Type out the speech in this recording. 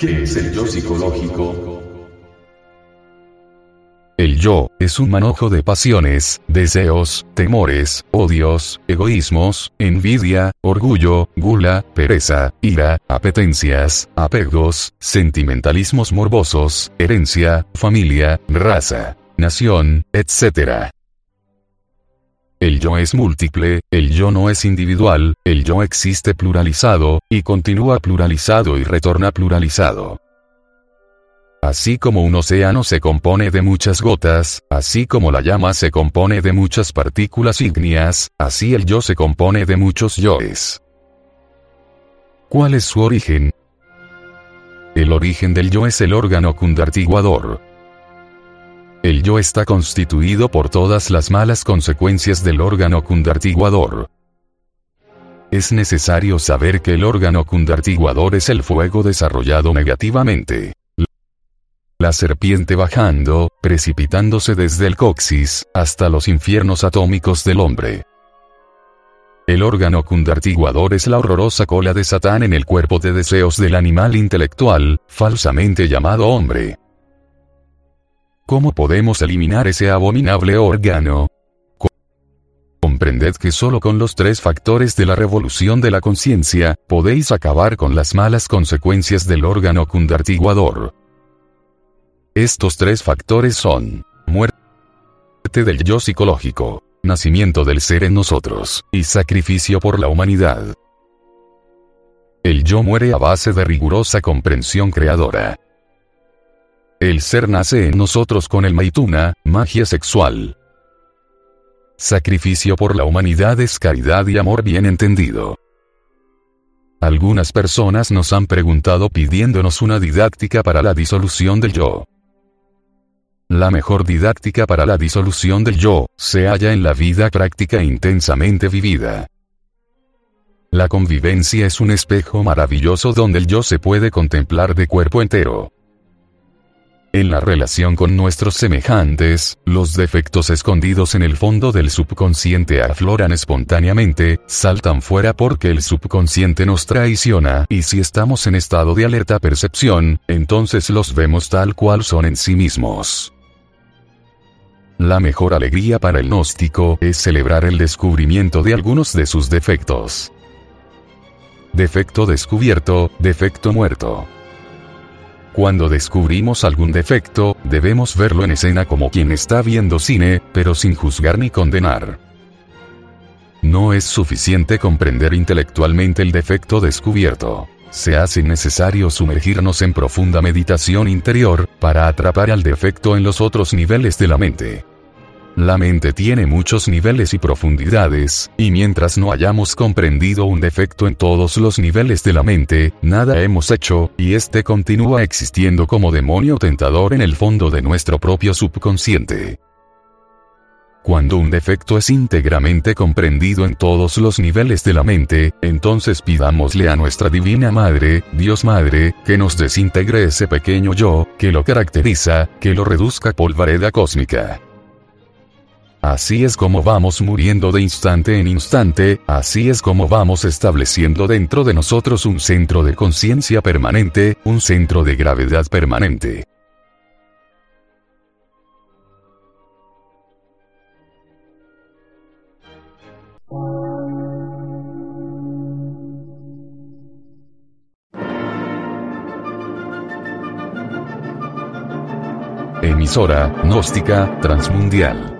¿Qué es el yo psicológico? El yo, es un manojo de pasiones, deseos, temores, odios, egoísmos, envidia, orgullo, gula, pereza, ira, apetencias, apegos, sentimentalismos morbosos, herencia, familia, raza, nación, etc. El yo es múltiple, el yo no es individual, el yo existe pluralizado, y continúa pluralizado y retorna pluralizado. Así como un océano se compone de muchas gotas, así como la llama se compone de muchas partículas ígneas, así el yo se compone de muchos yoes. ¿Cuál es su origen? El origen del yo es el órgano cundartiguador. El yo está constituido por todas las malas consecuencias del órgano cundartiguador. Es necesario saber que el órgano cundartiguador es el fuego desarrollado negativamente la serpiente bajando, precipitándose desde el coxis, hasta los infiernos atómicos del hombre. El órgano cundartiguador es la horrorosa cola de Satán en el cuerpo de deseos del animal intelectual, falsamente llamado hombre. ¿Cómo podemos eliminar ese abominable órgano? Comprended que solo con los tres factores de la revolución de la conciencia, podéis acabar con las malas consecuencias del órgano cundartiguador. Estos tres factores son muerte del yo psicológico, nacimiento del ser en nosotros, y sacrificio por la humanidad. El yo muere a base de rigurosa comprensión creadora. El ser nace en nosotros con el maituna, magia sexual. Sacrificio por la humanidad es caridad y amor bien entendido. Algunas personas nos han preguntado pidiéndonos una didáctica para la disolución del yo. La mejor didáctica para la disolución del yo, se halla en la vida práctica intensamente vivida. La convivencia es un espejo maravilloso donde el yo se puede contemplar de cuerpo entero. En la relación con nuestros semejantes, los defectos escondidos en el fondo del subconsciente afloran espontáneamente, saltan fuera porque el subconsciente nos traiciona y si estamos en estado de alerta percepción, entonces los vemos tal cual son en sí mismos. La mejor alegría para el gnóstico es celebrar el descubrimiento de algunos de sus defectos. Defecto descubierto, defecto muerto. Cuando descubrimos algún defecto, debemos verlo en escena como quien está viendo cine, pero sin juzgar ni condenar. No es suficiente comprender intelectualmente el defecto descubierto. Se hace necesario sumergirnos en profunda meditación interior, para atrapar al defecto en los otros niveles de la mente. La mente tiene muchos niveles y profundidades, y mientras no hayamos comprendido un defecto en todos los niveles de la mente, nada hemos hecho, y este continúa existiendo como demonio tentador en el fondo de nuestro propio subconsciente. Cuando un defecto es íntegramente comprendido en todos los niveles de la mente, entonces pidámosle a nuestra Divina Madre, Dios Madre, que nos desintegre ese pequeño yo, que lo caracteriza, que lo reduzca a polvareda cósmica. Así es como vamos muriendo de instante en instante, así es como vamos estableciendo dentro de nosotros un centro de conciencia permanente, un centro de gravedad permanente. Emisora, gnóstica, transmundial